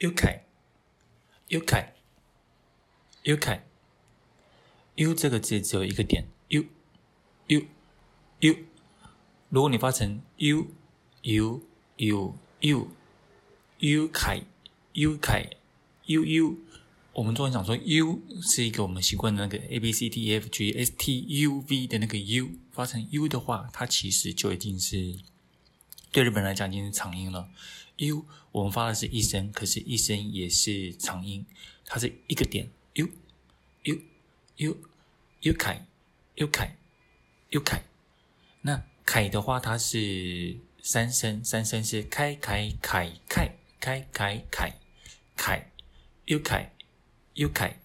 u 凯，u 凯，u 凯，u 这个字只有一个点，u u u。如果你发成 u u u u u 凯，u 凯，u u，我们中文讲说 u 是一个我们习惯的那个 a b c d e f g s t u v 的那个 u，发成 u 的话，它其实就已经是对日本来讲已经是长音了。u 我们发的是一声，可是一声也是长音，它是一个点。u u u u 凯 u 凯 u 凯，那凯的话，它是三声，三声是开开凯凯开开凯凯 u 凯 u 凯